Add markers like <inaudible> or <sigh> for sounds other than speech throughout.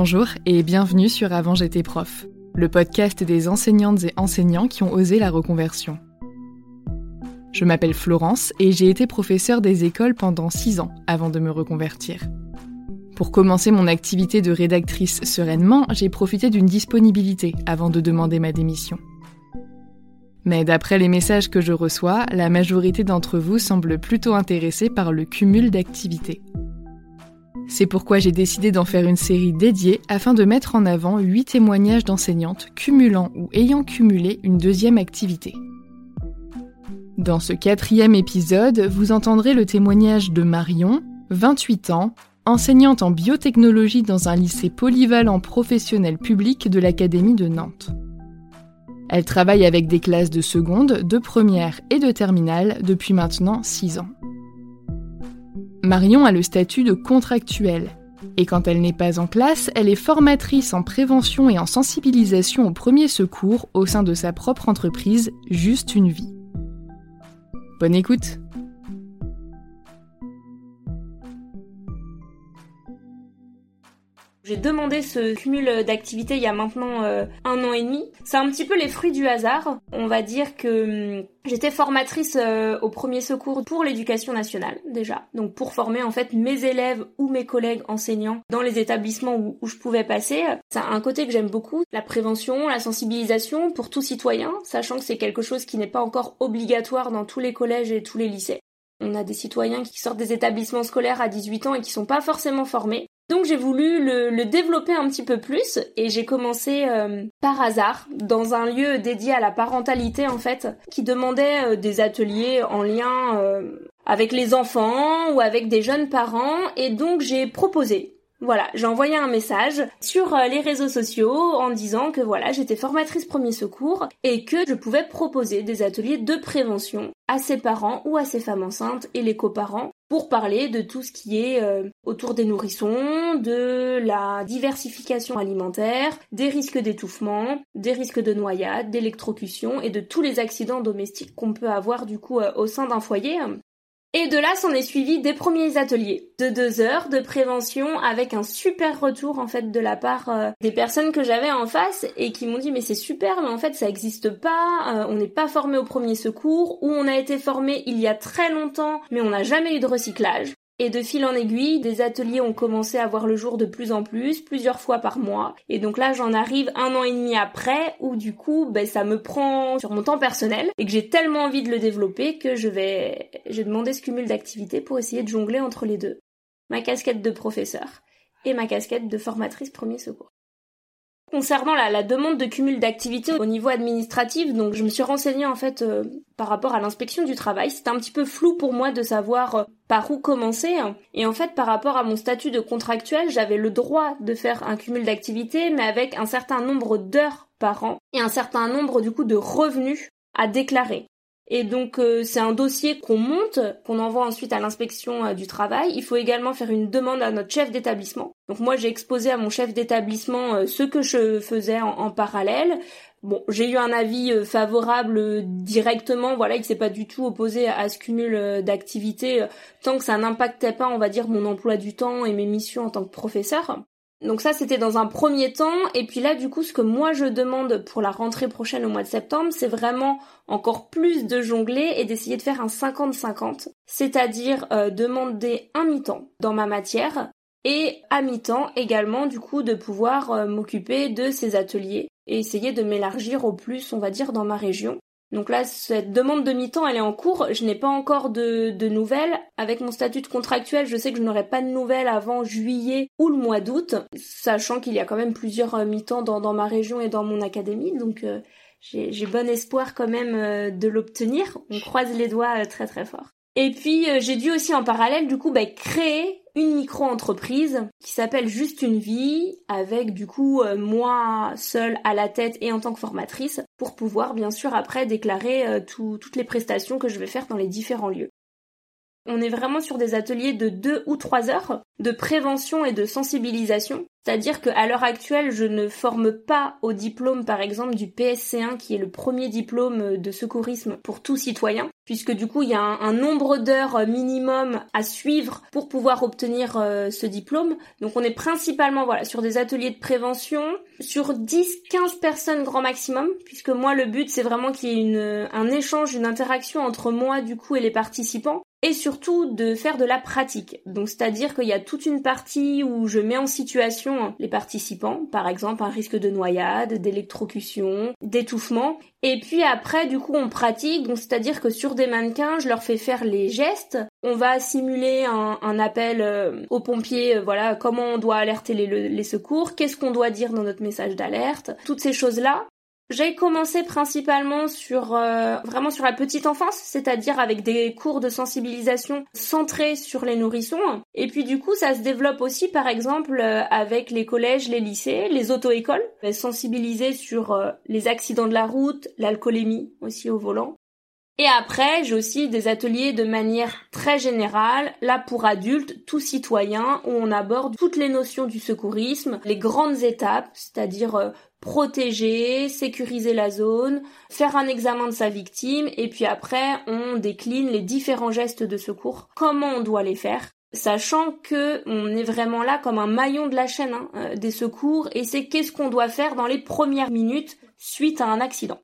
Bonjour et bienvenue sur Avant j'étais prof, le podcast des enseignantes et enseignants qui ont osé la reconversion. Je m'appelle Florence et j'ai été professeure des écoles pendant 6 ans avant de me reconvertir. Pour commencer mon activité de rédactrice sereinement, j'ai profité d'une disponibilité avant de demander ma démission. Mais d'après les messages que je reçois, la majorité d'entre vous semble plutôt intéressée par le cumul d'activités. C'est pourquoi j'ai décidé d'en faire une série dédiée afin de mettre en avant 8 témoignages d'enseignantes cumulant ou ayant cumulé une deuxième activité. Dans ce quatrième épisode, vous entendrez le témoignage de Marion, 28 ans, enseignante en biotechnologie dans un lycée polyvalent professionnel public de l'Académie de Nantes. Elle travaille avec des classes de seconde, de première et de terminale depuis maintenant 6 ans. Marion a le statut de contractuelle, et quand elle n'est pas en classe, elle est formatrice en prévention et en sensibilisation au premier secours au sein de sa propre entreprise Juste une vie. Bonne écoute J'ai demandé ce cumul d'activités il y a maintenant euh, un an et demi. C'est un petit peu les fruits du hasard. On va dire que hum, j'étais formatrice euh, au premier secours pour l'éducation nationale déjà. Donc pour former en fait mes élèves ou mes collègues enseignants dans les établissements où, je pouvais passer. C'est un côté que j'aime beaucoup, la prévention, la sensibilisation pour tout citoyen, sachant que c'est quelque chose qui n'est pas encore obligatoire dans tous les collèges et tous les lycées. On a des citoyens qui sortent des établissements scolaires à 18 ans et qui sont pas forcément formés. Donc j'ai voulu le, développer un petit peu plus et j'ai commencé euh, par hasard dans un lieu dédié à la parentalité en fait qui demandait euh, des ateliers en lien euh, avec les enfants ou avec des jeunes parents. Et donc j'ai proposé voilà, j'ai envoyé un message sur les réseaux sociaux en disant que voilà, j'étais formatrice premier secours et que je pouvais proposer des ateliers de prévention à ses parents ou à ses femmes enceintes et les coparents pour parler de tout ce qui est euh, autour des nourrissons, de la diversification alimentaire, des risques d'étouffement, des risques de noyade, d'électrocution et de tous les accidents domestiques qu'on peut avoir du coup euh, au sein d'un foyer. Et de là s'en est suivi des premiers ateliers de deux heures de prévention avec un super retour en fait de la part euh, des personnes que j'avais en face et qui m'ont dit mais c'est super mais en fait ça existe pas, on n'est pas formé au premier secours ou on a été formé il y a très longtemps mais on n'a jamais eu de recyclage. Et de fil en aiguille, des ateliers ont commencé à voir le jour de plus en plus, plusieurs fois par mois. Et donc là, j'en arrive un an et demi après, où du coup, ben, ça me prend sur mon temps personnel, et que j'ai tellement envie de le développer que je vais, j'ai demandé ce cumul d'activités pour essayer de jongler entre les deux. Ma casquette de professeur et ma casquette de formatrice premier secours. Concernant la, demande de cumul d'activités au niveau administratif, donc je me suis renseignée en fait euh, par rapport à l'inspection du travail. C'était un petit peu flou pour moi de savoir euh, par où commencer. Et en fait, par rapport à mon statut de contractuel, j'avais le droit de faire un cumul d'activités, mais avec un certain nombre d'heures par an et un certain nombre du coup de revenus à déclarer. Et donc euh, c'est un dossier qu'on monte, qu'on envoie ensuite à l'inspection euh, du travail. Il faut également faire une demande à notre chef d'établissement. Donc moi j'ai exposé à mon chef d'établissement euh, ce que je faisais en, parallèle, Bon, j'ai eu un avis euh, favorable directement, voilà, il s'est pas du tout opposé à ce cumul d'activités tant que ça n'impactait pas, on va dire, mon emploi du temps et mes missions en tant que professeur. Donc ça, c'était dans un premier temps. Et puis là, du coup, ce que moi je demande pour la rentrée prochaine au mois de septembre, c'est vraiment encore plus de jongler et d'essayer de faire un 50-50. C'est-à-dire demander un mi-temps dans ma matière et à mi-temps également, du coup, de pouvoir m'occuper de ces ateliers et essayer de m'élargir au plus, on va dire, dans ma région. Donc là, cette demande de mi-temps, elle est en cours. Je n'ai pas encore de, nouvelles. Avec mon statut de contractuel, je sais que je n'aurai pas de nouvelles avant juillet ou le mois d'août, sachant qu'il y a quand même plusieurs euh, mi-temps dans, ma région et dans mon académie. Donc euh, j'ai bon espoir quand même euh, de l'obtenir. On croise les doigts très très fort. Et puis j'ai dû aussi en parallèle du coup bah, créer une micro-entreprise qui s'appelle Juste une vie, avec du coup euh, moi seule à la tête et en tant que formatrice, pour pouvoir bien sûr après déclarer euh, toutes les prestations que je vais faire dans les différents lieux. On est vraiment sur des ateliers de deux ou trois heures de prévention et de sensibilisation. C'est-à-dire qu'à l'heure actuelle, je ne forme pas au diplôme, par exemple, du PSC1, qui est le premier diplôme de secourisme pour tout citoyen, puisque du coup, il y a un, nombre d'heures minimum à suivre pour pouvoir obtenir euh, ce diplôme. Donc, on est principalement, voilà, sur des ateliers de prévention, sur 10-15 personnes grand maximum, puisque moi, le but, c'est vraiment qu'il y ait un échange, une interaction entre moi, du coup, et les participants et surtout de faire de la pratique. Donc c'est-à-dire qu'il y a toute une partie où je mets en situation les participants, par exemple un risque de noyade, d'électrocution, d'étouffement, et puis après du coup on pratique, donc c'est-à-dire que sur des mannequins je leur fais faire les gestes, on va simuler un, appel euh, aux pompiers, euh, voilà comment on doit alerter les, les secours, qu'est-ce qu'on doit dire dans notre message d'alerte, toutes ces choses-là. J'ai commencé principalement sur euh, vraiment sur la petite enfance, c'est-à-dire avec des cours de sensibilisation centrés sur les nourrissons. Et puis du coup, ça se développe aussi par exemple euh, avec les collèges, les lycées, les auto-écoles, sensibiliser sur euh, les accidents de la route, l'alcoolémie aussi au volant. Et après, j'ai aussi des ateliers de manière très générale, là pour adultes, tout citoyens, où on aborde toutes les notions du secourisme, les grandes étapes, c'est-à-dire protéger, sécuriser la zone, faire un examen de sa victime et puis après on décline les différents gestes de secours, comment on doit les faire? Sachant que on est vraiment là comme un maillon de la chaîne hein, euh, des secours et c'est qu'est-ce qu'on doit faire dans les premières minutes suite à un accident.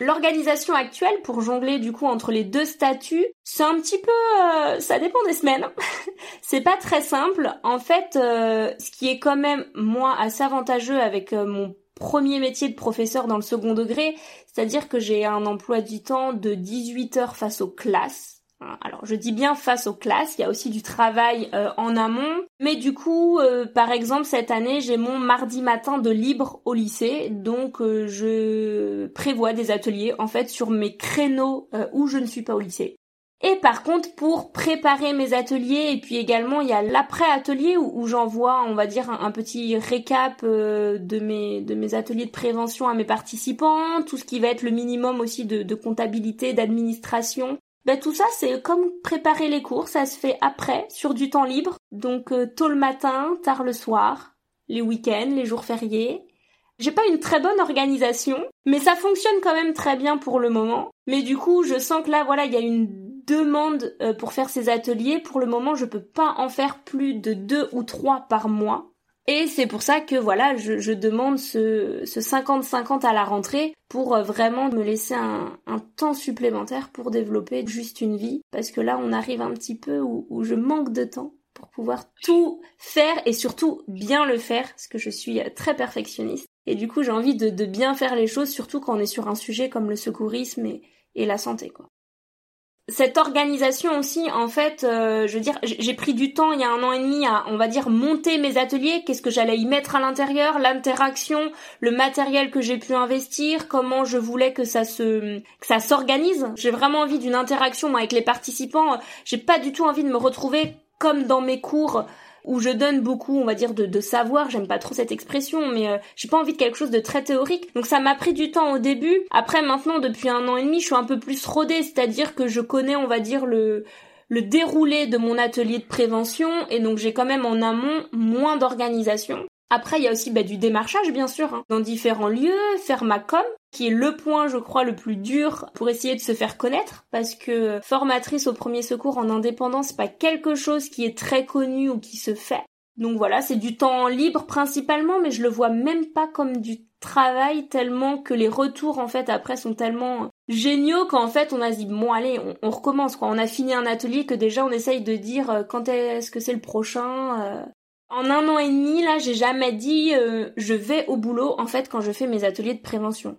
L'organisation actuelle pour jongler du coup entre les deux statuts, c'est un petit peu, euh, ça dépend des semaines. <laughs> c'est pas très simple. En fait, euh, ce qui est quand même moi assez avantageux avec euh, mon premier métier de professeur dans le second degré, c'est-à-dire que j'ai un emploi du temps de 18 heures face aux classes Hein, alors je dis bien face aux classes, il y a aussi du travail euh, en amont, mais du coup, euh, par exemple cette année j'ai mon mardi matin de libre au lycée, donc euh, je prévois des ateliers en fait sur mes créneaux où je ne suis pas au lycée. Et par contre, pour préparer mes ateliers, et puis également il y a l'après-atelier où, j'envoie, on va dire, un, petit récap de mes de mes ateliers de prévention à mes participants, tout ce qui va être le minimum aussi de, de comptabilité, d'administration, ben tout ça c'est comme préparer les cours, ça se fait après, sur du temps libre, donc euh, tôt le matin, tard le soir, les week-ends, les jours fériés. J'ai pas une très bonne organisation, mais ça fonctionne quand même très bien pour le moment. Mais du coup, je sens que là, voilà, il y a une demande euh, pour faire ces ateliers. Pour le moment, je peux pas en faire plus de deux ou trois par mois. Et c'est pour ça que voilà, je, demande ce 50-50 à la rentrée pour euh, vraiment me laisser un, temps supplémentaire pour développer juste une vie. Parce que là, on arrive un petit peu où, je manque de temps pour pouvoir tout faire et surtout bien le faire, parce que je suis euh, très perfectionniste. Et du coup, j'ai envie de, bien faire les choses, surtout quand on est sur un sujet comme le secourisme et, et la santé, quoi cette organisation aussi, en fait, euh, je veux dire, j'ai pris du temps il y a un an et demi à, on va dire, monter mes ateliers. Qu'est-ce que j'allais y mettre à l'intérieur, l'interaction, le matériel que j'ai pu investir, comment je voulais que ça se, que ça s'organise. J'ai vraiment envie d'une interaction avec les participants. J'ai pas du tout envie de me retrouver comme dans mes cours où je donne beaucoup, on va dire, de, savoir. J'aime pas trop cette expression, mais euh, j'ai pas envie de quelque chose de très théorique. Donc ça m'a pris du temps au début. Après, maintenant, depuis un an et demi, je suis un peu plus rodée, c'est-à-dire que je connais, on va dire, le le déroulé de mon atelier de prévention et donc j'ai quand même en amont moins d'organisation. Après, il y a aussi bah, du démarchage, bien sûr, hein, dans différents lieux, faire ma com, qui est le point, je crois, le plus dur pour essayer de se faire connaître, parce que formatrice au premier secours en indépendance, c'est pas quelque chose qui est très connu ou qui se fait. Donc voilà, c'est du temps libre principalement, mais je le vois même pas comme du travail tellement que les retours en fait après sont tellement géniaux qu'en fait on a dit bon allez on, recommence quoi on a fini un atelier que déjà on essaye de dire euh, quand est-ce que c'est le prochain euh. En un an et demi là j'ai jamais dit euh, je vais au boulot en fait quand je fais mes ateliers de prévention.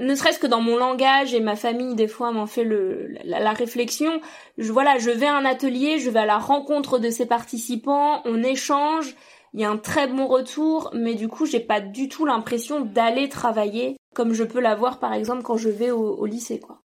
Ne serait-ce que dans mon langage et ma famille des fois m'en fait le la, réflexion. Je voilà je vais à un atelier je vais à la rencontre de ces participants on échange il y a un très bon retour mais du coup j'ai pas du tout l'impression d'aller travailler comme je peux l'avoir par exemple quand je vais au, au lycée quoi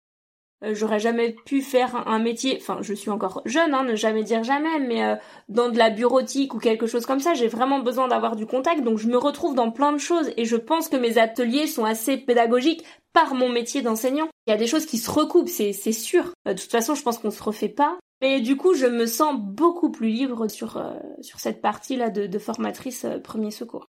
euh, j'aurais jamais pu faire un, métier, enfin je suis encore jeune, hein, ne jamais dire jamais, mais euh, dans de la bureautique ou quelque chose comme ça, j'ai vraiment besoin d'avoir du contact, donc je me retrouve dans plein de choses et je pense que mes ateliers sont assez pédagogiques par mon métier d'enseignant. Il y a des choses qui se recoupent, c'est sûr. Euh, de toute façon, je pense qu'on se refait pas. Mais du coup, je me sens beaucoup plus libre sur, sur cette partie-là de formatrice premier secours.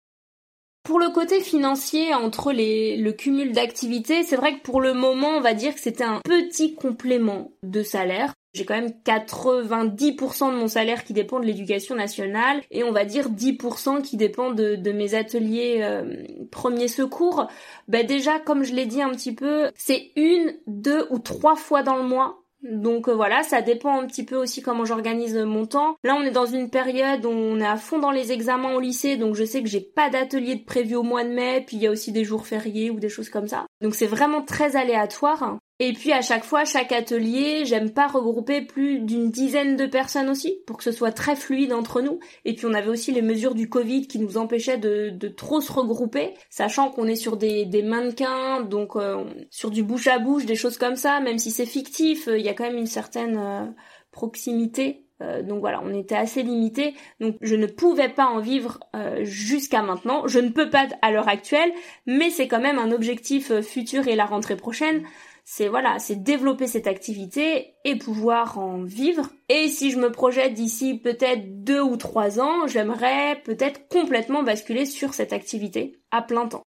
Pour le côté financier, entre les, le cumul d'activités, c'est vrai que pour le moment, on va dire que c'était un petit complément de salaire. J'ai quand même 90% de mon salaire qui dépend de l'éducation nationale et on va dire 10% qui dépend de, de mes ateliers euh, premiers secours. Ben déjà, comme je l'ai dit un petit peu, c'est une, deux ou trois fois dans le mois donc euh, voilà, ça dépend un petit peu aussi comment j'organise mon temps. Là, on est dans une période où on est à fond dans les examens au lycée, donc je sais que j'ai pas d'atelier de prévu au mois de mai, puis il y a aussi des jours fériés ou des choses comme ça. Donc c'est vraiment très aléatoire. Et puis à chaque fois, chaque atelier, j'aime pas regrouper plus d'une dizaine de personnes aussi, pour que ce soit très fluide entre nous. Et puis on avait aussi les mesures du Covid qui nous empêchaient de, de trop se regrouper, sachant qu'on est sur des, des mannequins, donc euh, sur du bouche à bouche, des choses comme ça, même si c'est fictif, euh, il y a quand même une certaine euh, proximité donc voilà, on était assez limité. Donc je ne pouvais pas en vivre jusqu'à maintenant. Je ne peux pas à l'heure actuelle, mais c'est quand même un objectif futur et la rentrée prochaine c'est voilà, c'est développer cette activité et pouvoir en vivre. Et si je me projette d'ici peut-être deux ou trois ans, j'aimerais peut-être complètement basculer sur cette activité à plein temps.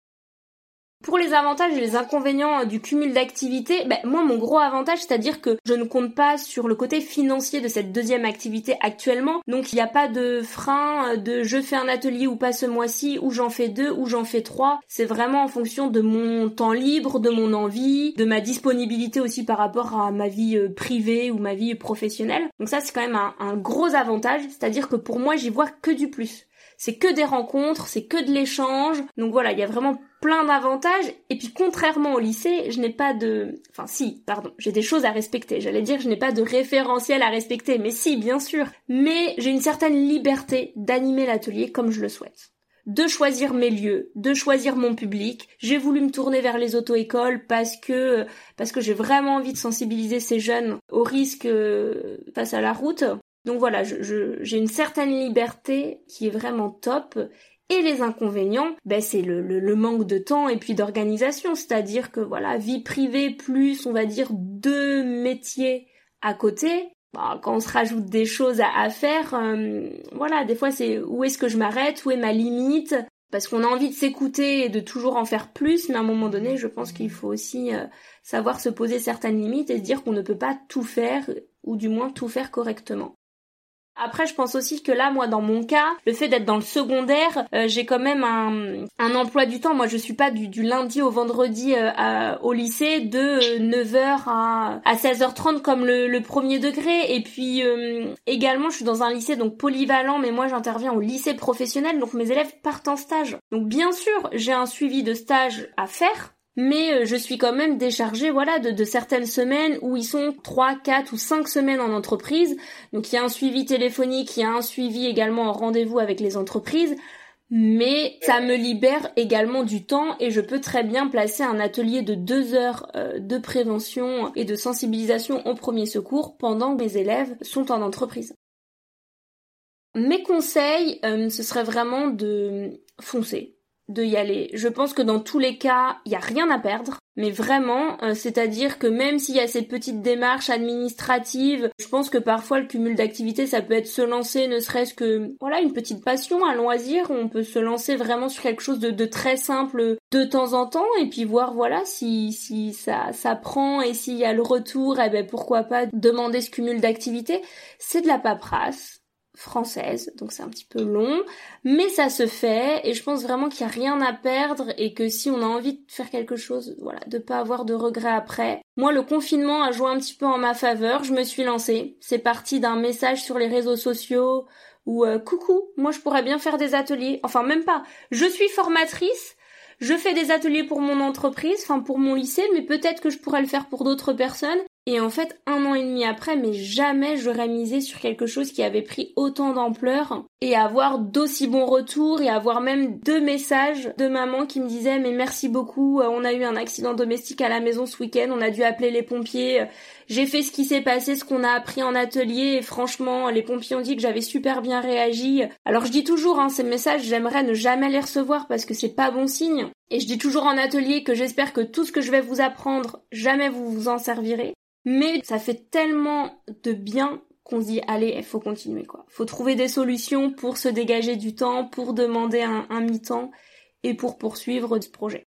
Pour les avantages et les inconvénients du cumul d'activités, ben, moi mon gros avantage, c'est-à-dire que je ne compte pas sur le côté financier de cette deuxième activité actuellement, donc il n'y a pas de frein de je fais un atelier ou pas ce mois-ci, ou j'en fais deux, ou j'en fais trois. C'est vraiment en fonction de mon temps libre, de mon envie, de ma disponibilité aussi par rapport à ma vie euh, privée ou ma vie professionnelle. Donc ça c'est quand même un gros avantage, c'est-à-dire que pour moi j'y vois que du plus c'est que des rencontres, c'est que de l'échange. Donc voilà, il y a vraiment plein d'avantages. Et puis contrairement au lycée, je n'ai pas de... Enfin si, pardon, j'ai des choses à respecter. J'allais dire je n'ai pas de référentiel à respecter, mais si, bien sûr. Mais j'ai une certaine liberté d'animer l'atelier comme je le souhaite de choisir mes lieux, de choisir mon public. J'ai voulu me tourner vers les auto-écoles parce que parce que j'ai vraiment envie de sensibiliser ces jeunes au risque euh, face à la route. Donc voilà, j'ai une certaine liberté qui est vraiment top. Et les inconvénients, ben c'est le, manque de temps et puis d'organisation, c'est-à-dire que voilà, vie privée plus, on va dire, deux métiers à côté. Bah, quand on se rajoute des choses à, faire, euh, voilà, des fois c'est où est-ce que je m'arrête, où est ma limite, parce qu'on a envie de s'écouter et de toujours en faire plus, mais à un moment donné, je pense qu'il faut aussi euh, savoir se poser certaines limites et se dire qu'on ne peut pas tout faire, ou du moins tout faire correctement. Après, je pense aussi que là, moi, dans mon cas, le fait d'être dans le secondaire, euh, j'ai quand même un, emploi du temps. Moi, je suis pas du, lundi au vendredi euh, au lycée de 9h euh, à, à 16h30 comme le, le, premier degré. Et puis également, je suis dans un lycée donc polyvalent, mais moi, j'interviens au lycée professionnel, donc mes élèves partent en stage. Donc bien sûr, j'ai un suivi de stage à faire mais euh, je suis quand même déchargée voilà de, de, certaines semaines où ils sont 3, 4 ou 5 semaines en entreprise. Donc il y a un suivi téléphonique, il y a un suivi également en rendez-vous avec les entreprises. Mais ça me libère également du temps et je peux très bien placer un atelier de deux heures euh, de prévention et de sensibilisation au premier secours pendant que mes élèves sont en entreprise. Mes conseils, euh, ce serait vraiment de foncer de y aller. Je pense que dans tous les cas, il y a rien à perdre. Mais vraiment, euh, c'est-à-dire que même s'il y a cette petite démarche administrative, je pense que parfois le cumul d'activités, ça peut être se lancer, ne serait-ce que, voilà, une petite passion, un loisir, on peut se lancer vraiment sur quelque chose de, très simple de temps en temps, et puis voir, voilà, si, si ça, ça prend et s'il y a le retour, eh ben, pourquoi pas demander ce cumul d'activités. C'est de la paperasse française, donc c'est un petit peu long, mais ça se fait et je pense vraiment qu'il n'y a rien à perdre et que si on a envie de faire quelque chose, voilà, de pas avoir de regrets après. Moi, le confinement a joué un petit peu en ma faveur, je me suis lancée. C'est parti d'un message sur les réseaux sociaux où euh, coucou, moi je pourrais bien faire des ateliers, enfin même pas. Je suis formatrice, je fais des ateliers pour mon entreprise, enfin pour mon lycée, mais peut-être que je pourrais le faire pour d'autres personnes. Et en fait, un an et demi après, mais jamais j'aurais misé sur quelque chose qui avait pris autant d'ampleur et avoir d'aussi bons retours et avoir même deux messages de maman qui me disaient mais merci beaucoup, euh, on a eu un accident domestique à la maison ce week-end, on a dû appeler les pompiers, euh, j'ai fait ce qui s'est passé, ce qu'on a appris en atelier et franchement, les pompiers ont dit que j'avais super bien réagi. Alors je dis toujours, hein, ces messages, j'aimerais ne jamais les recevoir parce que c'est pas bon signe. Et je dis toujours en atelier que j'espère que tout ce que je vais vous apprendre, jamais vous vous en servirez. Mais ça fait tellement de bien qu'on se dit allez, faut continuer quoi. Faut trouver des solutions pour se dégager du temps, pour demander un, un mi-temps et pour poursuivre ce projet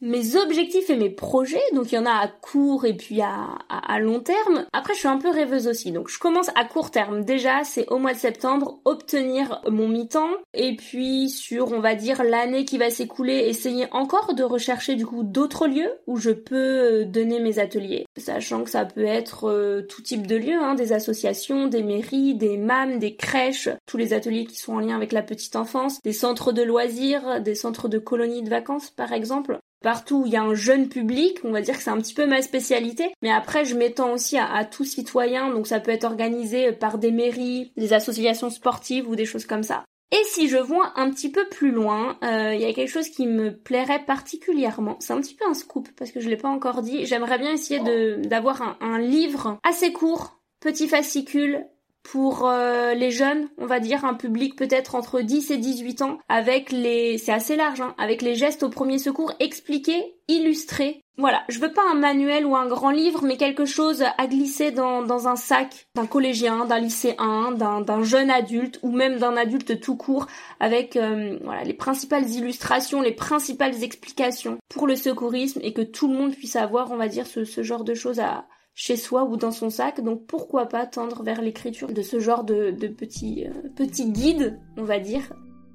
mes objectifs et mes projets, donc il y en a à court et puis à, long terme. Après, je suis un peu rêveuse aussi, donc je commence à court terme. Déjà, c'est au mois de septembre, obtenir mon mi-temps, et puis sur, on va dire, l'année qui va s'écouler, essayer encore de rechercher du coup d'autres lieux où je peux euh, donner mes ateliers, sachant que ça peut être euh, tout type de lieux, hein, des associations, des mairies, des MAM, des crèches, tous les ateliers qui sont en lien avec la petite enfance, des centres de loisirs, des centres de colonies de vacances par exemple partout où il y a un jeune public, on va dire que c'est un petit peu ma spécialité, mais après je m'étends aussi à, tout citoyen, donc ça peut être organisé par des mairies, des associations sportives ou des choses comme ça. Et si je vois un petit peu plus loin, euh, il y a quelque chose qui me plairait particulièrement. C'est un petit peu un scoop parce que je l'ai pas encore dit. J'aimerais bien essayer d'avoir un livre assez court, petit fascicule, pour euh, les jeunes, on va dire un public peut-être entre 10 et 18 ans, avec les, c'est assez large, hein, avec les gestes au premier secours expliqués, illustrés. Voilà, je veux pas un manuel ou un grand livre, mais quelque chose à glisser dans, dans un sac d'un collégien, d'un lycéen, d'un jeune adulte ou même d'un adulte tout court, avec euh, voilà les principales illustrations, les principales explications pour le secourisme et que tout le monde puisse avoir, on va dire, ce, ce genre de choses à, chez soi ou dans son sac, donc pourquoi pas tendre vers l'écriture de ce genre de, petits, euh, guides, on va dire.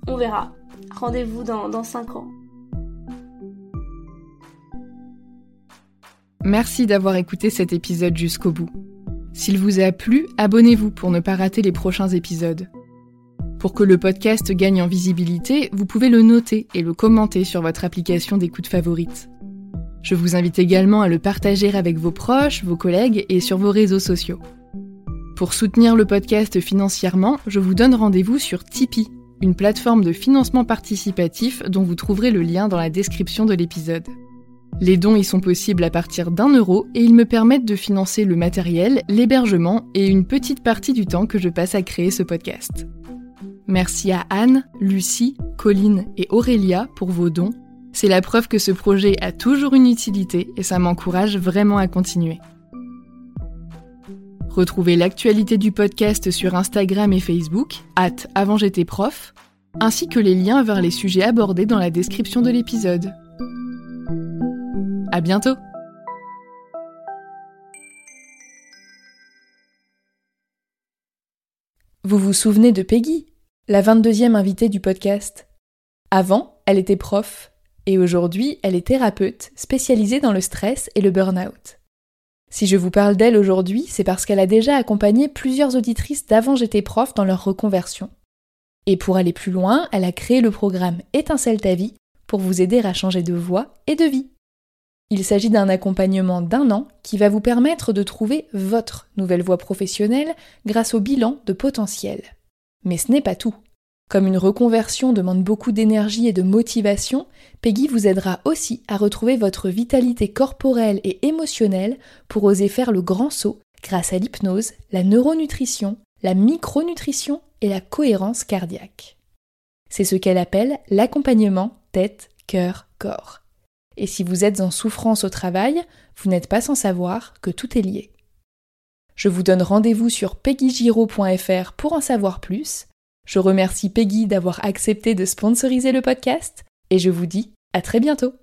On verra. Rendez-vous dans, dans 5 ans. Merci d'avoir écouté cet épisode jusqu'au bout. S'il vous a plu, abonnez-vous pour ne pas rater les prochains épisodes. Pour que le podcast gagne en visibilité, vous pouvez le noter et le commenter sur votre application d'écoute favorite. Je vous invite également à le partager avec vos proches, vos collègues et sur vos réseaux sociaux. Pour soutenir le podcast financièrement, je vous donne rendez-vous sur Tipeee, une plateforme de financement participatif dont vous trouverez le lien dans la description de l'épisode. Les dons y sont possibles à partir d'un euro et ils me permettent de financer le matériel, l'hébergement et une petite partie du temps que je passe à créer ce podcast. Merci à Anne, Lucie, Colline et Aurélia pour vos dons c'est la preuve que ce projet a toujours une utilité et ça m'encourage vraiment à continuer. Retrouvez l'actualité du podcast sur Instagram et Facebook, at avant j'étais prof, ainsi que les liens vers les sujets abordés dans la description de l'épisode. À bientôt! Vous vous souvenez de Peggy, la 22e invitée du podcast? Avant, elle était prof, et aujourd'hui elle est thérapeute spécialisée dans le stress et le burn-out. Si je vous parle d'elle aujourd'hui, c'est parce qu'elle a déjà accompagné plusieurs auditrices d'avant j'étais prof dans leur reconversion. Et pour aller plus loin, elle a créé le programme Étincelle ta vie pour vous aider à changer de voie et de vie. Il s'agit d'un accompagnement d'un an qui va vous permettre de trouver votre nouvelle voie professionnelle grâce au bilan de potentiel. Mais ce n'est pas tout. Comme une reconversion demande beaucoup d'énergie et de motivation, Peggy vous aidera aussi à retrouver votre vitalité corporelle et émotionnelle pour oser faire le grand saut grâce à l'hypnose, la neuronutrition, la micronutrition et la cohérence cardiaque. C'est ce qu'elle appelle l'accompagnement tête, cœur, corps. Et si vous êtes en souffrance au travail, vous n'êtes pas sans savoir que tout est lié. Je vous donne rendez-vous sur peggygiro.fr pour en savoir plus je remercie Peggy d'avoir accepté de sponsoriser le podcast et je vous dis à très bientôt.